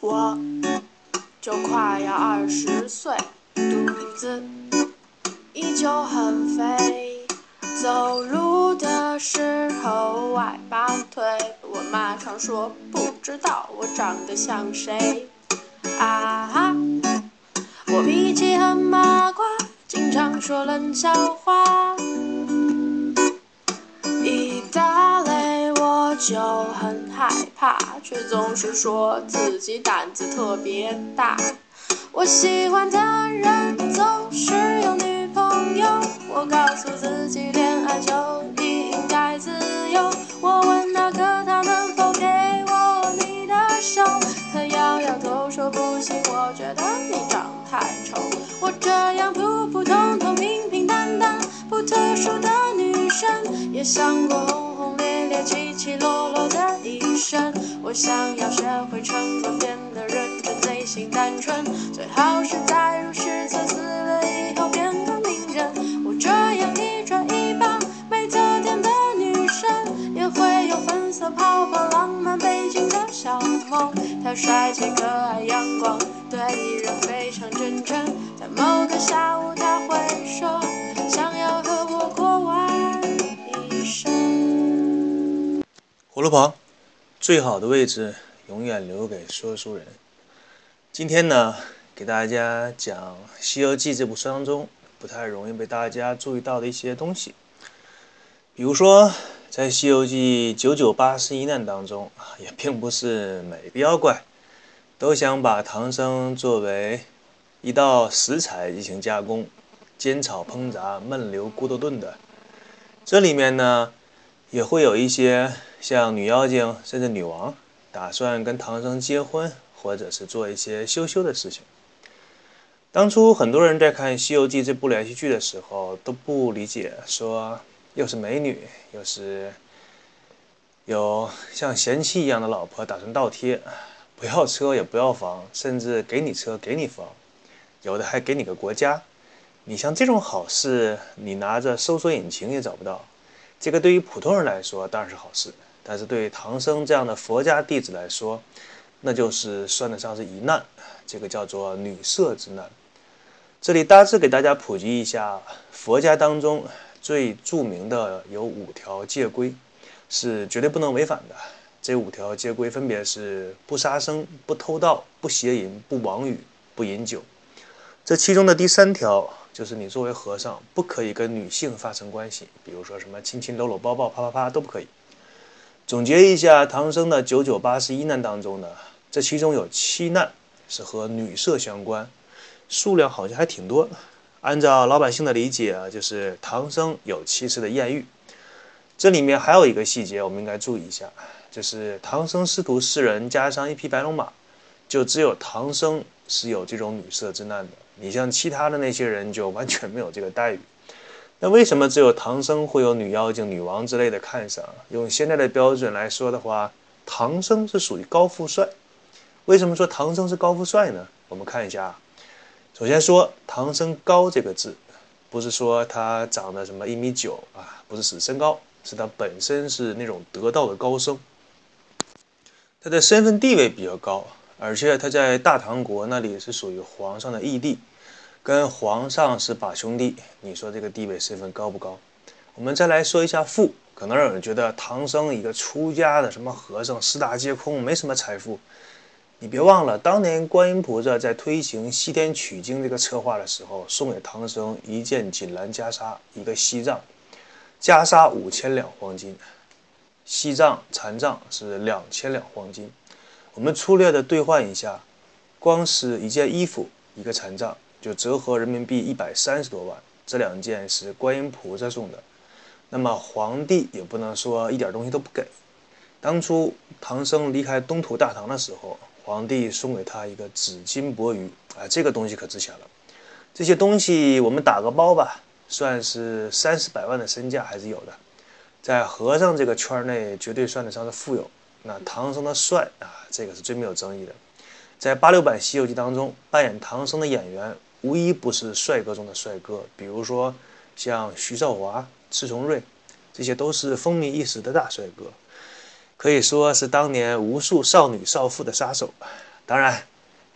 我就快要二十岁，肚子依旧很肥，走路的时候外八腿，我妈常说不知道我长得像谁。啊哈，我脾气很八卦，经常说冷笑话。就很害怕，却总是说自己胆子特别大。我喜欢的人总是有女朋友，我告诉自己恋爱就应该自由。我问那个他能否给我你的手，他摇摇头说不行，我觉得你长太丑。我这样普普通通、平平淡淡、不特殊的女生，也想过我想要学会沉稳，变得认真，内心单纯，最好是在入世册死了以后变个名人。我这样一转一把没特点的女生，也会有粉色泡泡、浪漫背景的小梦。她帅气、可爱、阳光，对人非常真诚。在某个下午，她会说想要和我过完一生。火炉旁，最好的位置永远留给说书人。今天呢，给大家讲《西游记》这部书当中不太容易被大家注意到的一些东西。比如说，在《西游记》九九八十一难当中啊，也并不是每个妖怪都想把唐僧作为一道食材进行加工、煎炒烹炸、焖溜咕嘟炖的。这里面呢，也会有一些像女妖精甚至女王，打算跟唐僧结婚，或者是做一些羞羞的事情。当初很多人在看《西游记》这部连续剧的时候，都不理解，说又是美女，又是有像贤妻一样的老婆，打算倒贴，不要车也不要房，甚至给你车给你房，有的还给你个国家。你像这种好事，你拿着搜索引擎也找不到。这个对于普通人来说当然是好事，但是对唐僧这样的佛家弟子来说，那就是算得上是一难。这个叫做女色之难。这里大致给大家普及一下，佛家当中最著名的有五条戒规，是绝对不能违反的。这五条戒规分别是：不杀生、不偷盗、不邪淫、不妄语、不饮酒。这其中的第三条就是，你作为和尚不可以跟女性发生关系，比如说什么亲亲、搂搂、抱抱、啪啪啪都不可以。总结一下，唐僧的九九八十一难当中呢，这其中有七难是和女色相关。数量好像还挺多。按照老百姓的理解啊，就是唐僧有七次的艳遇。这里面还有一个细节，我们应该注意一下，就是唐僧师徒四人加上一匹白龙马，就只有唐僧是有这种女色之难的。你像其他的那些人就完全没有这个待遇。那为什么只有唐僧会有女妖精、女王之类的看上？用现在的标准来说的话，唐僧是属于高富帅。为什么说唐僧是高富帅呢？我们看一下啊。首先说唐僧高这个字，不是说他长得什么一米九啊，不是指身高，是他本身是那种得道的高僧。他的身份地位比较高，而且他在大唐国那里是属于皇上的义弟，跟皇上是把兄弟。你说这个地位身份高不高？我们再来说一下富，可能有人觉得唐僧一个出家的什么和尚，四大皆空，没什么财富。你别忘了，当年观音菩萨在推行西天取经这个策划的时候，送给唐僧一件锦兰袈裟，一个锡杖，袈裟五千两黄金，锡杖禅杖是两千两黄金。我们粗略的兑换一下，光是一件衣服，一个禅杖，就折合人民币一百三十多万。这两件是观音菩萨送的，那么皇帝也不能说一点东西都不给。当初唐僧离开东土大唐的时候。皇帝送给他一个紫金钵盂啊，这个东西可值钱了。这些东西我们打个包吧，算是三四百万的身价还是有的。在和尚这个圈内，绝对算得上是富有。那唐僧的帅啊，这个是最没有争议的。在八六版《西游记》当中，扮演唐僧的演员无一不是帅哥中的帅哥，比如说像徐少华、迟重瑞，这些都是风靡一时的大帅哥。可以说是当年无数少女少妇的杀手。当然，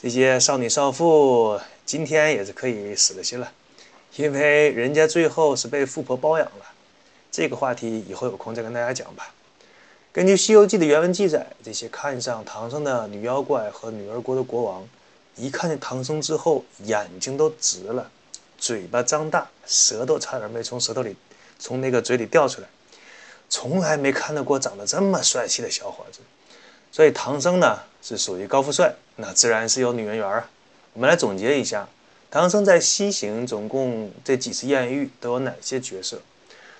这些少女少妇今天也是可以死了心了，因为人家最后是被富婆包养了。这个话题以后有空再跟大家讲吧。根据《西游记》的原文记载，这些看上唐僧的女妖怪和女儿国的国王，一看见唐僧之后，眼睛都直了，嘴巴张大，舌头差点没从舌头里、从那个嘴里掉出来。从来没看到过长得这么帅气的小伙子。所以唐僧呢是属于高富帅，那自然是有女人缘啊。我们来总结一下，唐僧在西行总共这几次艳遇都有哪些角色？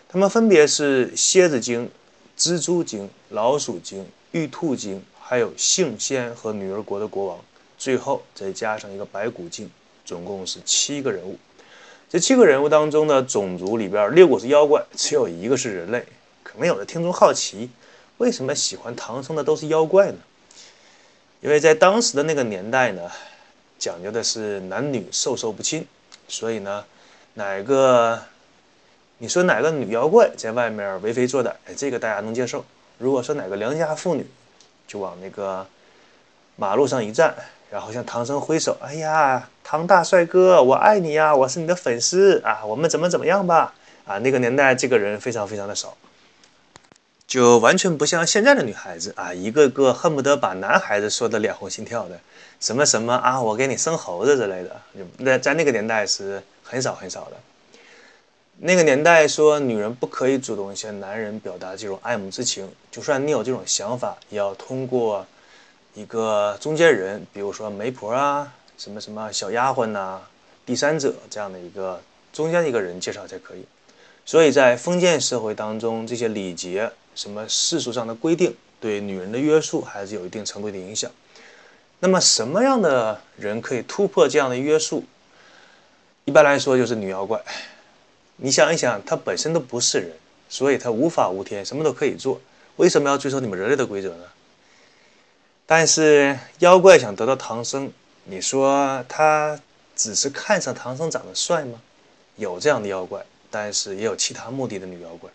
他们分别是蝎子精。蜘蛛精、老鼠精、玉兔精，还有杏仙和女儿国的国王，最后再加上一个白骨精，总共是七个人物。这七个人物当中的种族里边，六个是妖怪，只有一个是人类。可能有的听众好奇，为什么喜欢唐僧的都是妖怪呢？因为在当时的那个年代呢，讲究的是男女授受不亲，所以呢，哪个？你说哪个女妖怪在外面为非作歹？这个大家能接受。如果说哪个良家妇女，就往那个马路上一站，然后向唐僧挥手：“哎呀，唐大帅哥，我爱你呀，我是你的粉丝啊，我们怎么怎么样吧？”啊，那个年代这个人非常非常的少，就完全不像现在的女孩子啊，一个个恨不得把男孩子说的脸红心跳的，什么什么啊，我给你生猴子之类的，那在那个年代是很少很少的。那个年代说，女人不可以主动向男人表达这种爱慕之情，就算你有这种想法，也要通过一个中间人，比如说媒婆啊，什么什么小丫鬟呐，第三者这样的一个中间一个人介绍才可以。所以在封建社会当中，这些礼节、什么世俗上的规定，对女人的约束还是有一定程度的影响。那么什么样的人可以突破这样的约束？一般来说，就是女妖怪。你想一想，她本身都不是人，所以她无法无天，什么都可以做。为什么要遵守你们人类的规则呢？但是妖怪想得到唐僧，你说他只是看上唐僧长得帅吗？有这样的妖怪，但是也有其他目的的女妖怪。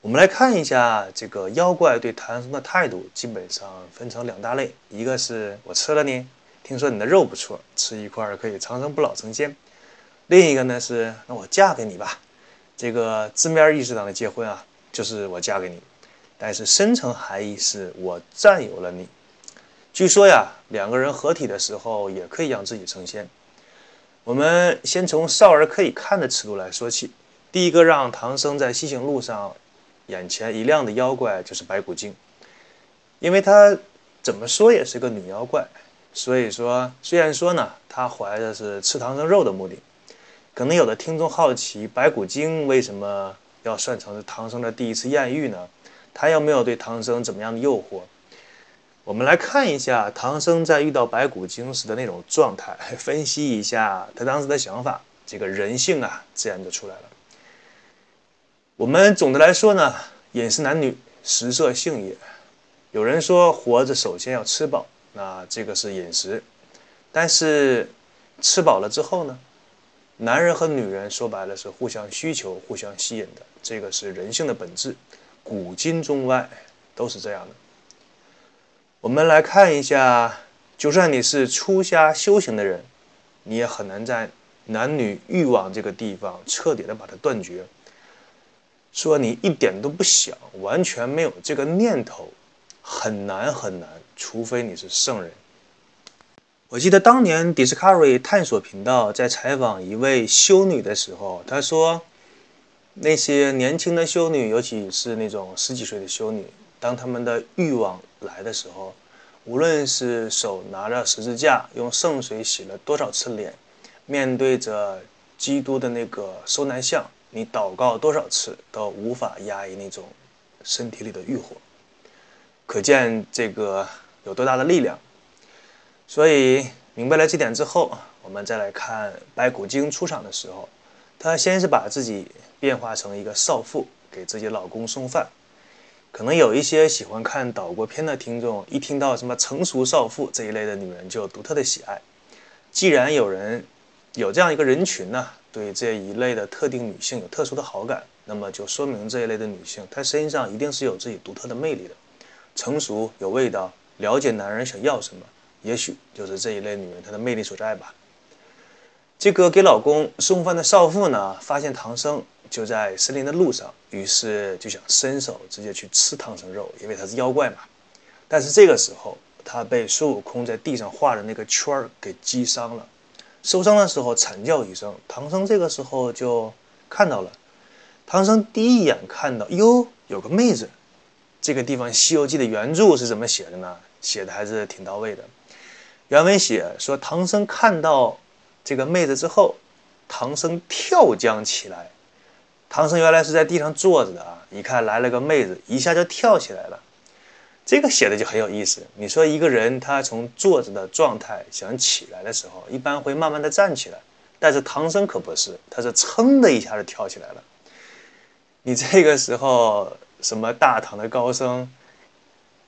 我们来看一下这个妖怪对唐僧的态度，基本上分成两大类：一个是我吃了你，听说你的肉不错，吃一块可以长生不老成仙。另一个呢是，那我嫁给你吧，这个字面意思上的结婚啊，就是我嫁给你，但是深层含义是我占有了你。据说呀，两个人合体的时候也可以让自己成仙。我们先从少儿可以看的尺度来说起，第一个让唐僧在西行路上眼前一亮的妖怪就是白骨精，因为她怎么说也是个女妖怪，所以说虽然说呢，她怀的是吃唐僧肉的目的。可能有的听众好奇，白骨精为什么要算成是唐僧的第一次艳遇呢？他又没有对唐僧怎么样的诱惑？我们来看一下唐僧在遇到白骨精时的那种状态，分析一下他当时的想法，这个人性啊，自然就出来了。我们总的来说呢，饮食男女，食色性也。有人说活着首先要吃饱，那这个是饮食，但是吃饱了之后呢？男人和女人说白了是互相需求、互相吸引的，这个是人性的本质，古今中外都是这样的。我们来看一下，就算你是出家修行的人，你也很难在男女欲望这个地方彻底的把它断绝。说你一点都不想，完全没有这个念头，很难很难，除非你是圣人。我记得当年 Discovery 探索频道在采访一位修女的时候，她说，那些年轻的修女，尤其是那种十几岁的修女，当他们的欲望来的时候，无论是手拿着十字架，用圣水洗了多少次脸，面对着基督的那个受难像，你祷告多少次，都无法压抑那种身体里的欲火，可见这个有多大的力量。所以明白了这点之后，我们再来看白骨精出场的时候，她先是把自己变化成一个少妇，给自己老公送饭。可能有一些喜欢看岛国片的听众，一听到什么成熟少妇这一类的女人，就有独特的喜爱。既然有人有这样一个人群呢，对这一类的特定女性有特殊的好感，那么就说明这一类的女性，她身上一定是有自己独特的魅力的，成熟有味道，了解男人想要什么。也许就是这一类女人她的魅力所在吧。这个给老公送饭的少妇呢，发现唐僧就在森林的路上，于是就想伸手直接去吃唐僧肉，因为他是妖怪嘛。但是这个时候，他被孙悟空在地上画的那个圈儿给击伤了，受伤的时候惨叫一声。唐僧这个时候就看到了，唐僧第一眼看到，哟，有个妹子。这个地方《西游记》的原著是怎么写的呢？写的还是挺到位的。原文写说，唐僧看到。这个妹子之后，唐僧跳江起来。唐僧原来是在地上坐着的啊，一看来了个妹子，一下就跳起来了。这个写的就很有意思。你说一个人他从坐着的状态想起来的时候，一般会慢慢的站起来，但是唐僧可不是，他是噌的一下就跳起来了。你这个时候什么大唐的高僧，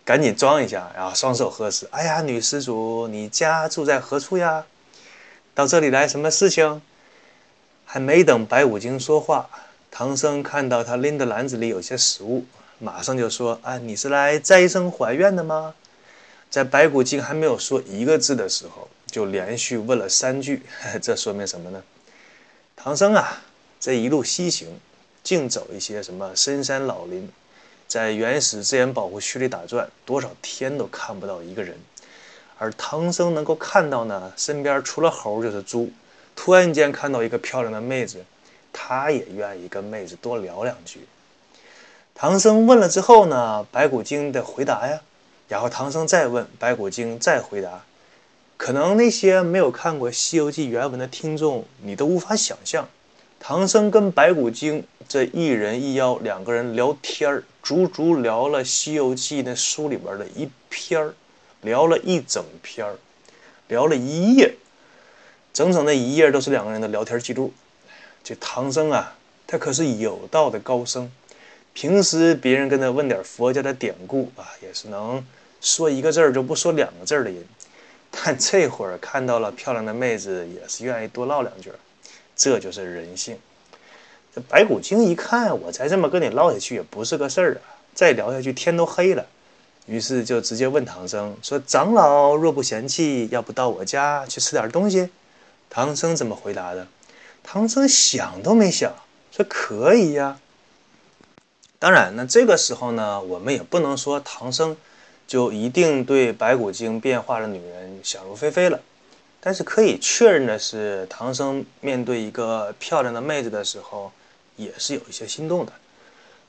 赶紧装一下，然后双手合十。哎呀，女施主，你家住在何处呀？到这里来什么事情？还没等白骨精说话，唐僧看到他拎的篮子里有些食物，马上就说：“啊，你是来斋生还愿的吗？”在白骨精还没有说一个字的时候，就连续问了三句。这说明什么呢？唐僧啊，这一路西行，净走一些什么深山老林，在原始自然保护区里打转，多少天都看不到一个人。而唐僧能够看到呢，身边除了猴就是猪。突然间看到一个漂亮的妹子，他也愿意跟妹子多聊两句。唐僧问了之后呢，白骨精的回答呀，然后唐僧再问，白骨精再回答。可能那些没有看过《西游记》原文的听众，你都无法想象，唐僧跟白骨精这一人一妖两个人聊天儿，足足聊了《西游记》那书里边的一篇儿。聊了一整篇儿，聊了一夜，整整的一页都是两个人的聊天记录。这唐僧啊，他可是有道的高僧，平时别人跟他问点佛家的典故啊，也是能说一个字儿就不说两个字儿的人。但这会儿看到了漂亮的妹子，也是愿意多唠两句。这就是人性。这白骨精一看，我再这么跟你唠下去也不是个事儿啊，再聊下去天都黑了。于是就直接问唐僧说：“长老若不嫌弃，要不到我家去吃点东西？”唐僧怎么回答的？唐僧想都没想，说：“可以呀。”当然，那这个时候呢，我们也不能说唐僧就一定对白骨精变化的女人想入非非了。但是可以确认的是，唐僧面对一个漂亮的妹子的时候，也是有一些心动的。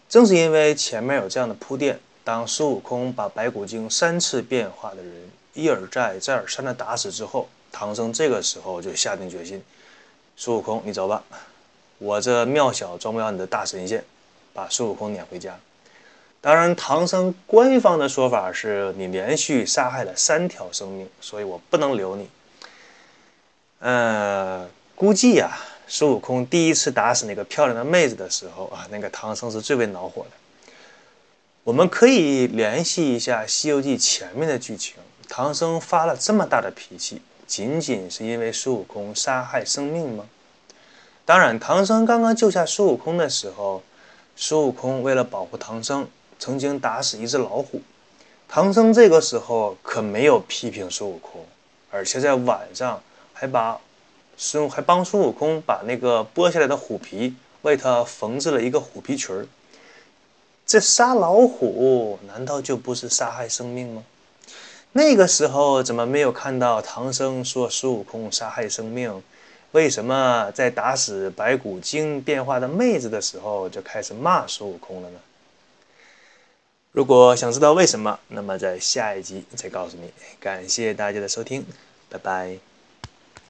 正是因为前面有这样的铺垫。当孙悟空把白骨精三次变化的人一而再、再而三的打死之后，唐僧这个时候就下定决心：孙悟空，你走吧，我这庙小装不了你的大神仙，把孙悟空撵回家。当然，唐僧官方的说法是你连续杀害了三条生命，所以我不能留你。呃，估计呀，孙悟空第一次打死那个漂亮的妹子的时候啊，那个唐僧是最为恼火的。我们可以联系一下《西游记》前面的剧情。唐僧发了这么大的脾气，仅仅是因为孙悟空杀害生命吗？当然，唐僧刚刚救下孙悟空的时候，孙悟空为了保护唐僧，曾经打死一只老虎。唐僧这个时候可没有批评孙悟空，而且在晚上还把孙还帮孙悟空把那个剥下来的虎皮为他缝制了一个虎皮裙儿。这杀老虎难道就不是杀害生命吗？那个时候怎么没有看到唐僧说孙悟空杀害生命？为什么在打死白骨精变化的妹子的时候就开始骂孙悟空了呢？如果想知道为什么，那么在下一集再告诉你。感谢大家的收听，拜拜。